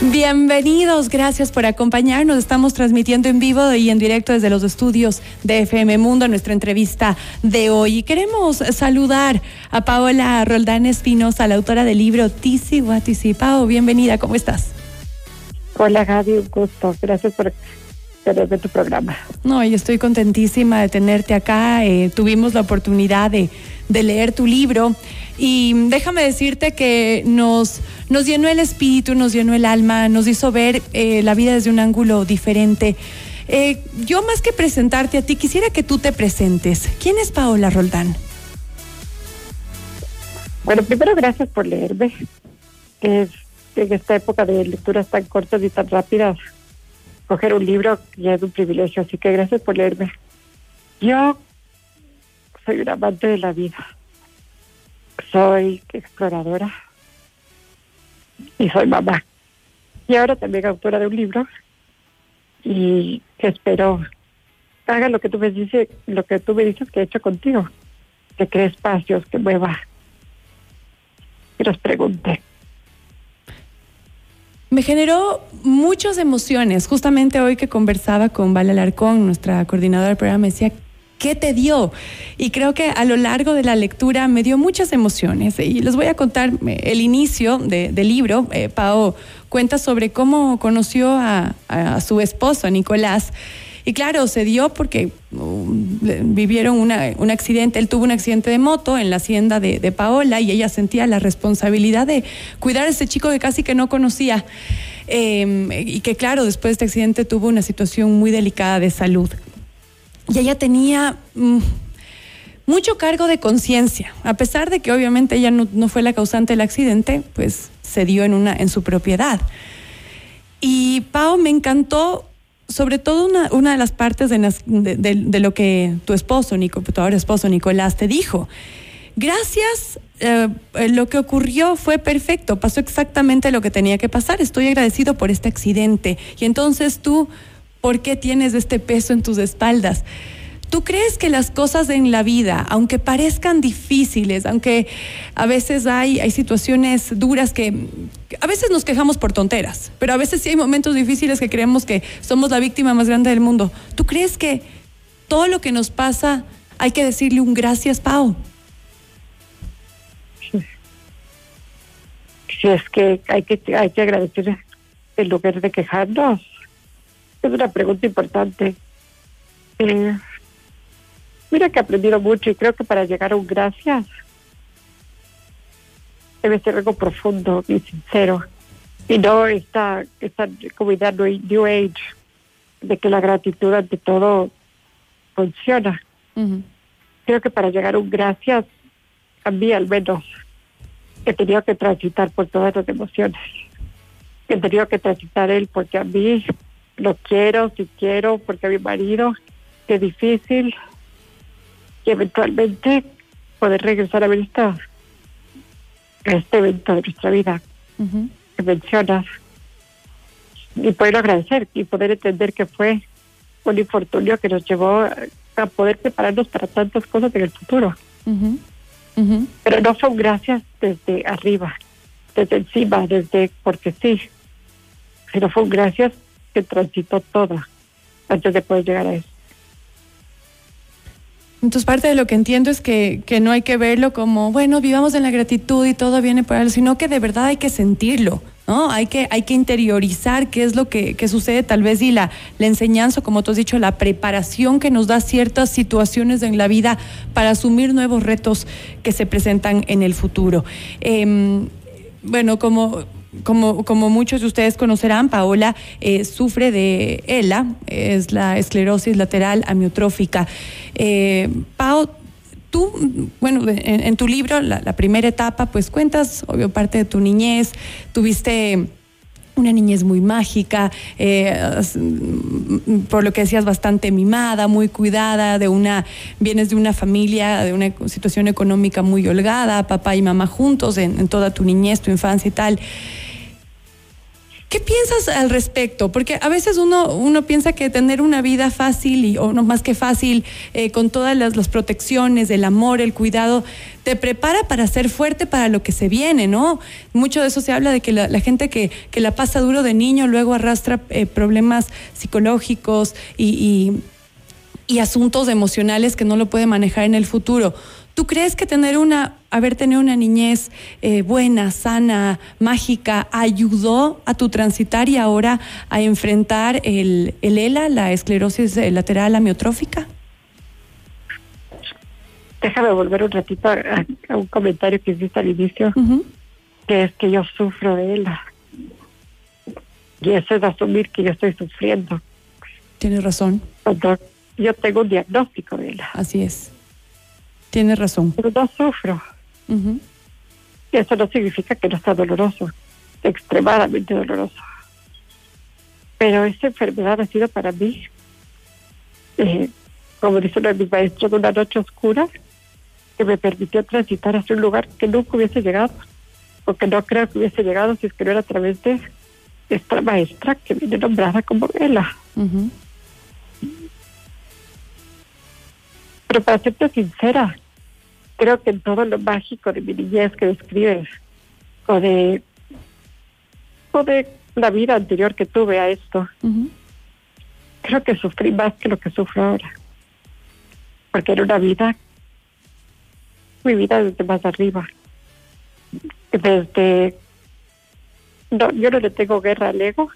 Bienvenidos, gracias por acompañarnos. Estamos transmitiendo en vivo y en directo desde los estudios de FM Mundo nuestra entrevista de hoy. queremos saludar a Paola Roldán Espinosa, la autora del libro Tisi Watisi. Pao, bienvenida, ¿cómo estás? Hola Gaby, un gusto. Gracias por tenerme tu programa. No, y estoy contentísima de tenerte acá. Eh, tuvimos la oportunidad de, de leer tu libro y déjame decirte que nos, nos llenó el espíritu, nos llenó el alma, nos hizo ver eh, la vida desde un ángulo diferente. Eh, yo más que presentarte a ti, quisiera que tú te presentes. ¿Quién es Paola Roldán? Bueno, primero gracias por leerme. Es, en esta época de lecturas tan cortas y tan rápidas, coger un libro ya es un privilegio, así que gracias por leerme. Yo soy un amante de la vida soy exploradora y soy mamá. Y ahora también autora de un libro y espero haga lo que tú me dices, lo que tú me dices que he hecho contigo, que cree espacios, que mueva, que los pregunte. Me generó muchas emociones. Justamente hoy que conversaba con Val Alarcón, nuestra coordinadora del programa, me decía, ¿Qué te dio? Y creo que a lo largo de la lectura me dio muchas emociones. Y les voy a contar eh, el inicio del libro. Eh, Pao cuenta sobre cómo conoció a, su esposo, Nicolás. Y claro, se dio porque um, vivieron un accidente, él tuvo un accidente de moto en la hacienda de, Paola y ella sentía la responsabilidad de cuidar a ese chico que casi que no conocía. Em, y que claro, después de este accidente tuvo una situación muy delicada de salud y ella tenía mm, mucho cargo de conciencia, a pesar de que obviamente ella no, fue la causante del accidente, pues se dio en, una, en su propiedad. Y Pau me encantó, sobre todo una, una de las partes de, de, lo que tu esposo, tu ahora esposo Nicolás, te dijo. Gracias, eh, lo que ocurrió fue perfecto, pasó exactamente lo que tenía que pasar. Estoy agradecido por este accidente. Y entonces tú ¿Por qué tienes este peso en tus espaldas? ¿Tú crees que las cosas en la vida, aunque parezcan difíciles, aunque a veces hay, hay situaciones duras que a veces nos quejamos por tonteras, pero a veces sí hay momentos difíciles que creemos que somos la víctima más grande del mundo? ¿Tú crees que todo lo que nos pasa hay que decirle un gracias, Pau? Si es que hay que, hay que agradecer en lugar de quejarnos. Es una pregunta importante. Eh, mira que he aprendido mucho y creo que para llegar a un gracias debe ser algo profundo y sincero. Y no esta, esta comunidad New Age de que la gratitud ante todo funciona. Creo que para llegar a un gracias, a mí al menos, he tenido que transitar por todas las emociones. He tenido que transitar él porque a mí lo quiero, si quiero, porque a mi marido, qué difícil, y eventualmente poder regresar a ver esta, este evento de nuestra vida que mencionas. Y poder agradecer y poder entender que fue un infortunio que nos llevó a poder prepararnos para tantas cosas en el futuro. Pero no son gracias desde arriba, desde encima, desde porque sí, sino fue gracias que transitó todo antes de poder llegar a eso. Entonces parte de lo que entiendo es que, que, no hay que verlo como, bueno, vivamos en la gratitud y todo viene por algo, sino que de verdad hay que sentirlo, ¿no? Hay que, hay que interiorizar qué es lo que, que, sucede tal vez y la, la enseñanza, como tú has dicho, la preparación que nos da ciertas situaciones en la vida para asumir nuevos retos que se presentan en el futuro. Em, bueno, como como, como muchos de ustedes conocerán, Paola eh, sufre de ELA, es la esclerosis lateral amiotrófica. Eh, Pao, tú, bueno, en, tu libro, la, primera etapa, pues cuentas, obvio, parte de tu niñez, tuviste una niñez muy mágica, eh, por lo que decías, bastante mimada, muy cuidada, de una, vienes de una familia, de una situación económica muy holgada, papá y mamá juntos en, en toda tu niñez, tu infancia y tal. ¿Qué piensas al respecto? Porque a veces uno, uno piensa que tener una vida fácil, y, o no más que fácil, eh, con todas las, las, protecciones, el amor, el cuidado, te prepara para ser fuerte para lo que se viene, ¿no? Mucho de eso se habla de que la, gente que, que, la pasa duro de niño luego arrastra eh, problemas psicológicos y, y, y asuntos emocionales que no lo puede manejar en el futuro. ¿Tú crees que tener una, haber tenido una niñez eh, buena, sana, mágica, ayudó a tu transitar y ahora a enfrentar el, el ELA, la esclerosis lateral amiotrófica? Déjame volver un ratito a, un comentario que hiciste al inicio, que es que yo sufro de ELA. Y eso es asumir que yo estoy sufriendo. Tienes razón. yo tengo un diagnóstico de ELA. Así es. Tienes razón. Pero no sufro. Y eso no significa que no está doloroso, extremadamente doloroso. Pero esa enfermedad ha sido para mí, eh, como dice uno de mis maestros, una noche oscura que me permitió transitar hacia un lugar que nunca hubiese llegado, porque no creo que hubiese llegado si es que no era a través de esta maestra que viene nombrada como Vela. Pero para serte sincera, creo que en todo lo mágico de mi niñez que describes, o de, o de la vida anterior que tuve a esto, creo que sufrí más que lo que sufro ahora. Porque era una vida, mi vida desde más arriba. Desde, no, yo no le tengo guerra al ego,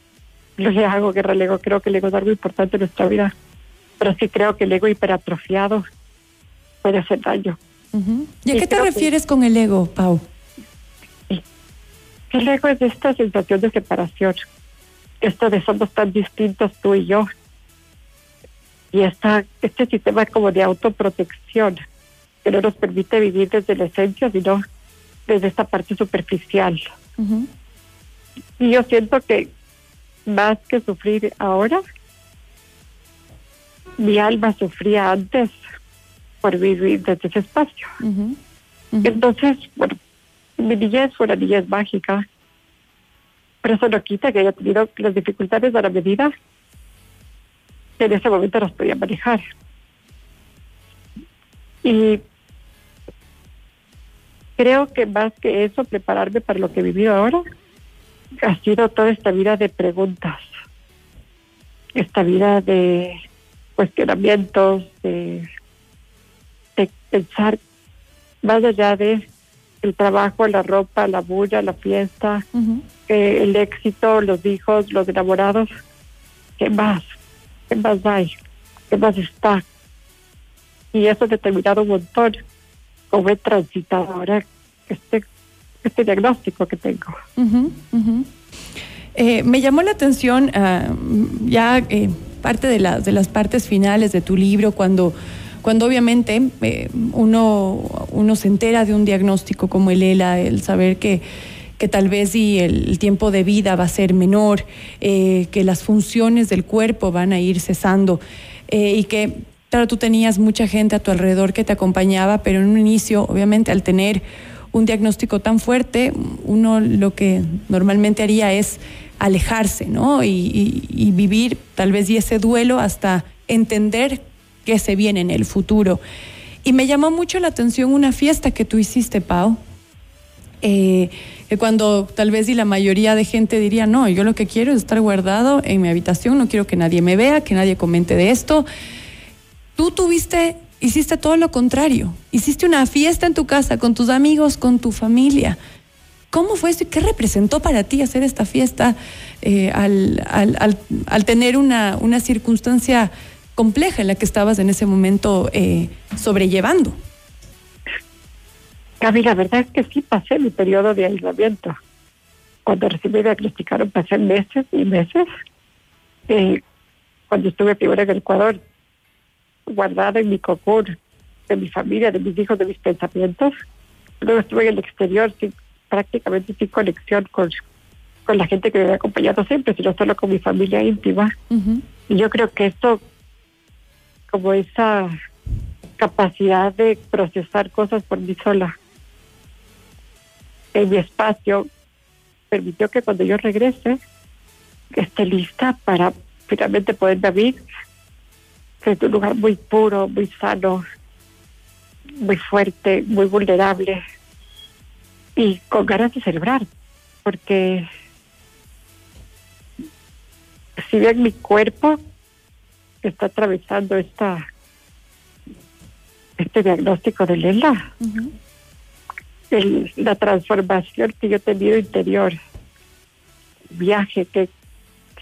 no le hago guerra al ego, creo que el ego es algo importante en nuestra vida, pero sí creo que el ego hiperatrofiado puede hacer daño. ¿Y a qué te refieres con el ego, Pau? El ego es esta sensación de separación, esto de somos tan distintos tú y yo, y esta, este sistema como de autoprotección que no nos permite vivir desde la esencia, sino desde esta parte superficial. Y yo siento que más que sufrir ahora, mi alma sufría antes por vivir desde ese espacio. Entonces, bueno, mi niñez fue una niñez mágica, pero eso no quita que haya tenido las dificultades a la medida que en ese momento las podía manejar. Y creo que más que eso, prepararme para lo que he vivido ahora, ha sido toda esta vida de preguntas, esta vida de cuestionamientos, de pensar más allá de el trabajo, la ropa, la bulla, la fiesta, eh, el éxito, los hijos, los enamorados. ¿Qué más? ¿Qué más hay? ¿Qué más está? Y eso ha determinado un montón cómo he transitado ahora este, este diagnóstico que tengo. Eh, me llamó la atención ah, ya eh, parte de, las de las partes finales de tu libro cuando cuando obviamente eh, uno, uno se entera de un diagnóstico como el ELA, el saber que, que tal vez y el, tiempo de vida va a ser menor, eh, que las funciones del cuerpo van a ir cesando eh, y que, claro, tú tenías mucha gente a tu alrededor que te acompañaba, pero en un inicio, obviamente, al tener un diagnóstico tan fuerte, uno lo que normalmente haría es alejarse, ¿no? Y, y vivir tal vez y ese duelo hasta entender que se viene en el futuro. Y me llamó mucho la atención una fiesta que tú hiciste, Pau. Eh, que cuando tal vez y la mayoría de gente diría, no, yo lo que quiero es estar guardado en mi habitación, no quiero que nadie me vea, que nadie comente de esto. Tú tuviste, hiciste todo lo contrario. Hiciste una fiesta en tu casa con tus amigos, con tu familia. ¿Cómo fue eso y qué representó para ti hacer esta fiesta eh, al, al, al, tener una, una circunstancia compleja en la que estabas en ese momento eh, sobrellevando. Gaby, la verdad es que sí pasé mi periodo de aislamiento. Cuando recién me diagnosticaron pasé meses y meses. Eh, cuando estuve primero en el Ecuador, guardada en mi cocor, de mi familia, de mis hijos, de mis pensamientos. Luego estuve en el exterior sin, prácticamente sin conexión con, con la gente que me había acompañado siempre, sino solo con mi familia íntima. Y yo creo que esto como esa capacidad de procesar cosas por mí sola. En mi espacio permitió que cuando yo regrese esté lista para finalmente poder vivir en un lugar muy puro, muy sano, muy fuerte, muy vulnerable y con ganas de celebrar, porque si bien mi cuerpo está atravesando esta este diagnóstico de Lela, la transformación que yo he tenido interior, viaje que,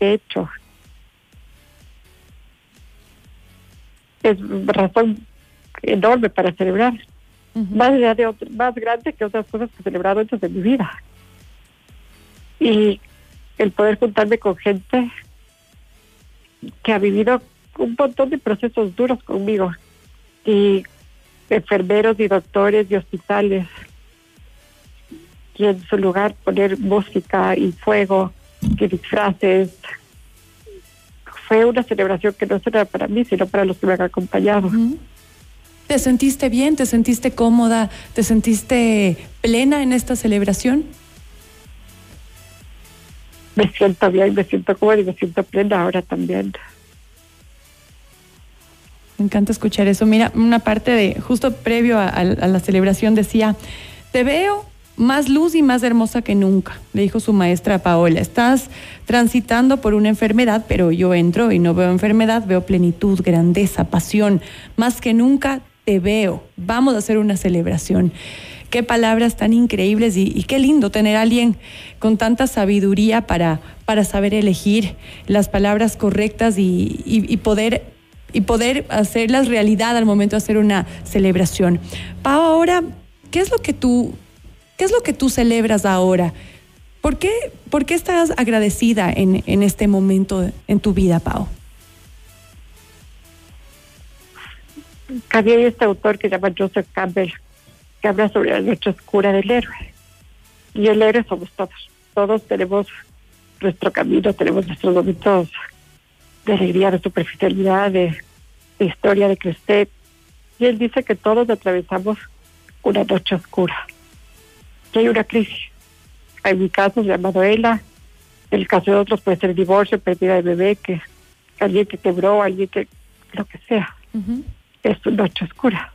he hecho, es razón enorme para celebrar, más, de, más grande que otras cosas que he celebrado antes de mi vida. Y el poder juntarme con gente que ha vivido un montón de procesos duros conmigo y enfermeros y doctores y hospitales y en su lugar poner música y fuego y disfraces fue una celebración que no solo para mí sino para los que me han acompañado ¿Te sentiste bien? ¿Te sentiste cómoda? ¿Te sentiste plena en esta celebración? Me siento bien, me siento cómoda y me siento plena ahora también. Me encanta escuchar eso. Mira, una parte de, justo previo a, la celebración decía, te veo más luz y más hermosa que nunca, le dijo su maestra Paola. Estás transitando por una enfermedad, pero yo entro y no veo enfermedad, veo plenitud, grandeza, pasión. Más que nunca te veo. Vamos a hacer una celebración. Qué palabras tan increíbles y, qué lindo tener a alguien con tanta sabiduría para, para saber elegir las palabras correctas y poder y poder hacerlas realidad al momento de hacer una celebración. Pau, ahora, ¿qué es lo que tú, qué es lo que tú celebras ahora? ¿Por qué, por qué estás agradecida en, en este momento en tu vida, Pau? Había este autor que se llama Joseph Campbell, que habla sobre la noche oscura del héroe. Y el héroe somos todos. Todos tenemos nuestro camino, tenemos nuestros momentos de alegría, de superficialidad, de, historia, de crecer. Y él dice que todos atravesamos una noche oscura. Y hay una crisis. En mi caso se llama Ela. El caso de otros puede ser divorcio, pérdida de bebé, que alguien que quebró, alguien que lo que sea. Es una noche oscura.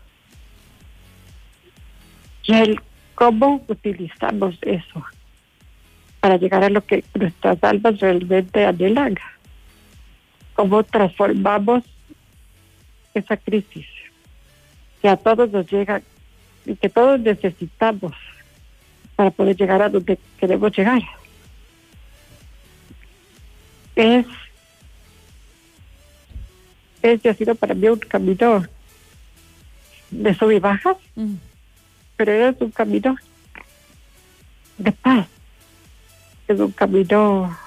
Y el cómo utilizamos eso para llegar a lo que nuestras almas realmente anhelan cómo transformamos esa crisis que a todos nos llega y que todos necesitamos para poder llegar a donde queremos llegar. Es, es ha sido para mí un camino de sub y bajas, mm. pero es un camino de paz, es un camino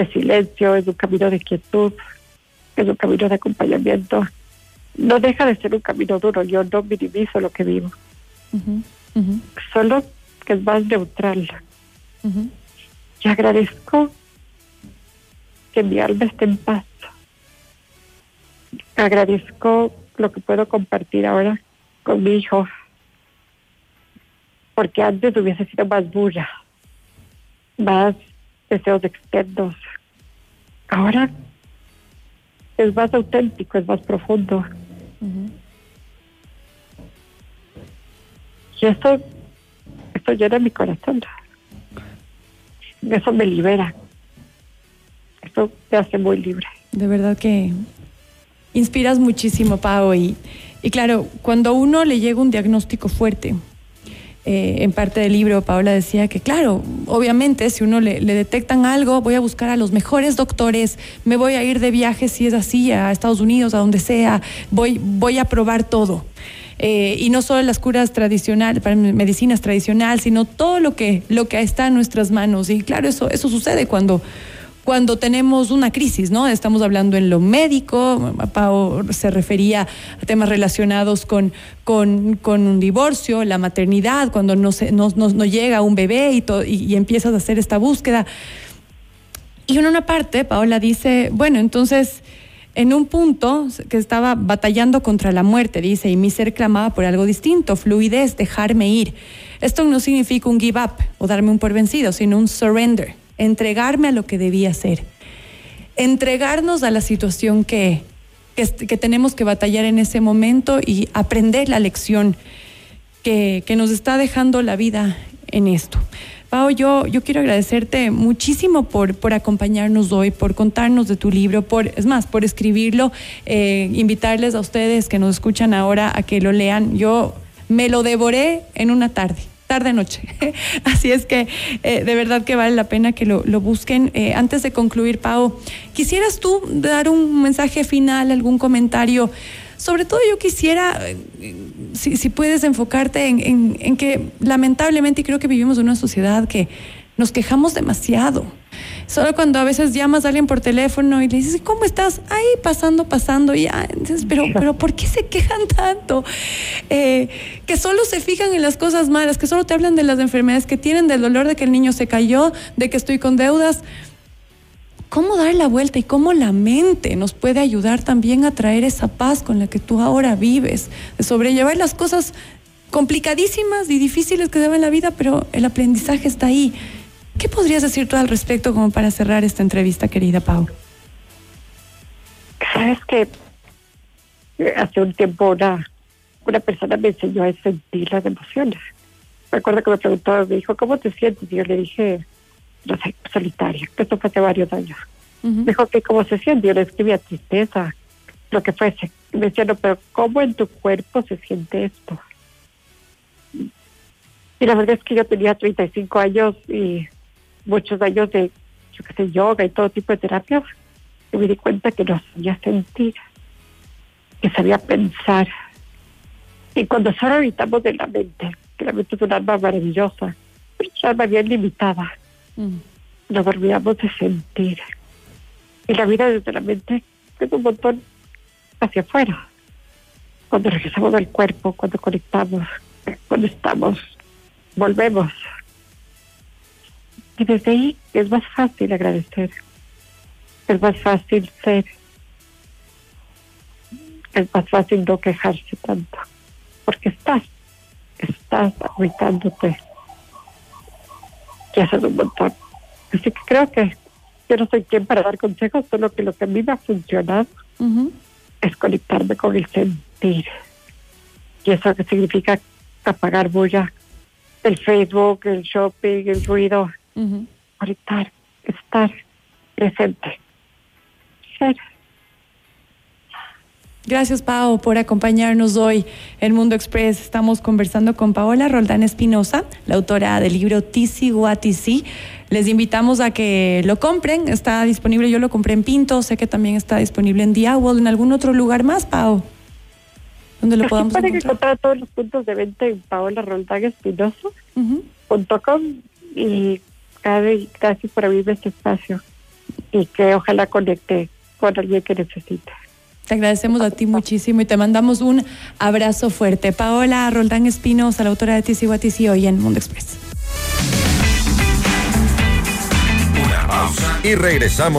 de silencio, es un camino de quietud, es un camino de acompañamiento. No deja de ser un camino duro, yo no minimizo lo que vivo. Solo que es más neutral. Y agradezco que mi alma esté en paz. Agradezco lo que puedo compartir ahora con mi hijo, porque antes hubiese sido más bulla, más deseos externos. Ahora es más auténtico, es más profundo. Y eso, eso llena mi corazón. Eso me libera. Eso te hace muy libre. De verdad que inspiras muchísimo, Pau. Y, y claro, cuando a uno le llega un diagnóstico fuerte, eh, en parte del libro, Paola decía que, claro, obviamente, si uno le, detectan algo, voy a buscar a los mejores doctores, me voy a ir de viaje si es así, a Estados Unidos, a donde sea, voy, voy a probar todo. Eh, y no solo las curas tradicionales, medicinas tradicionales, sino todo lo que, lo que está en nuestras manos. Y claro, eso, eso sucede cuando cuando tenemos una crisis, ¿no? Estamos hablando en lo médico, Pau se refería a temas relacionados con, con, un divorcio, la maternidad, cuando no, se, no, llega un bebé y, y, empiezas a hacer esta búsqueda. Y en una parte, Paola dice, bueno, entonces en un punto que estaba batallando contra la muerte, dice, y mi ser clamaba por algo distinto, fluidez, dejarme ir. Esto no significa un give up o darme un por vencido, sino un surrender entregarme a lo que debía ser, entregarnos a la situación que, que, tenemos que batallar en ese momento y aprender la lección que, que nos está dejando la vida en esto. Pau, yo, yo quiero agradecerte muchísimo por, por acompañarnos hoy, por contarnos de tu libro, por, es más, por escribirlo, eh, invitarles a ustedes que nos escuchan ahora a que lo lean. Yo me lo devoré en una tarde tarde noche. Así es que eh, de verdad que vale la pena que lo, busquen. Eh, antes de concluir, Pau, ¿quisieras tú dar un mensaje final, algún comentario? Sobre todo yo quisiera, si, puedes enfocarte en, que lamentablemente creo que vivimos en una sociedad que nos quejamos demasiado. Solo cuando a veces llamas a alguien por teléfono y le dices, ¿cómo estás? Ahí pasando, pasando, y ya. Entonces, pero, pero ¿por qué se quejan tanto? Eh, que solo se fijan en las cosas malas, que solo te hablan de las enfermedades que tienen, del dolor de que el niño se cayó, de que estoy con deudas cómo dar la vuelta y cómo la mente nos puede ayudar también a traer esa paz con la que tú ahora vives, de sobrellevar las cosas complicadísimas y difíciles que se en la vida, pero el aprendizaje está ahí. ¿Qué podrías decir tú al respecto como para cerrar esta entrevista, querida Pau? Sabes que hace un tiempo una, una persona me enseñó a sentir las emociones. Recuerdo que me preguntó, me dijo, ¿cómo te sientes? Y yo le dije, no sé, solitaria, que esto fue hace varios años. Dijo que cómo se siente, yo le escribía tristeza, lo que fuese. Y me decía, no, pero ¿cómo en tu cuerpo se siente esto? Y la verdad es que yo tenía 35 años y muchos años de, yo qué sé, yoga y todo tipo de terapias, y me di cuenta que no sabía sentir, que sabía pensar. Y cuando solo habitamos de la mente, que la mente es un alma maravillosa, pero es un alma bien limitada, Mm. Nos olvidamos de sentir. Y la vida desde la mente es un montón hacia afuera. Cuando regresamos al cuerpo, cuando conectamos, cuando estamos, volvemos. Y desde ahí es más fácil agradecer. Es más fácil ser. Es más fácil no quejarse tanto. Porque estás, estás agüitándote que hacer un montón. Así que creo que yo no soy quien para dar consejos, solo que lo que a mí me ha funcionado es conectarme con el sentir. Y eso que significa apagar bulla, el Facebook, el shopping, el ruido, conectar, estar presente, ser. Gracias, Pau, por acompañarnos hoy en Mundo Express. Estamos conversando con Paola Roldán Espinosa, la autora del libro Tizi Guatizi. Les invitamos a que lo compren. Está disponible, yo lo compré en Pinto, sé que también está disponible en Diawol, en algún otro lugar más, Pau. ¿Dónde lo encontrar? Pueden encontrar todos los puntos de venta en paolaroldánespinosa.com y gracias por abrirme este espacio y que ojalá conecte con alguien que necesite. Te agradecemos a ti muchísimo y te mandamos un abrazo fuerte. Paola Roldán Espinosa, la autora de Tizi hoy en Mundo Express. Una pausa y regresamos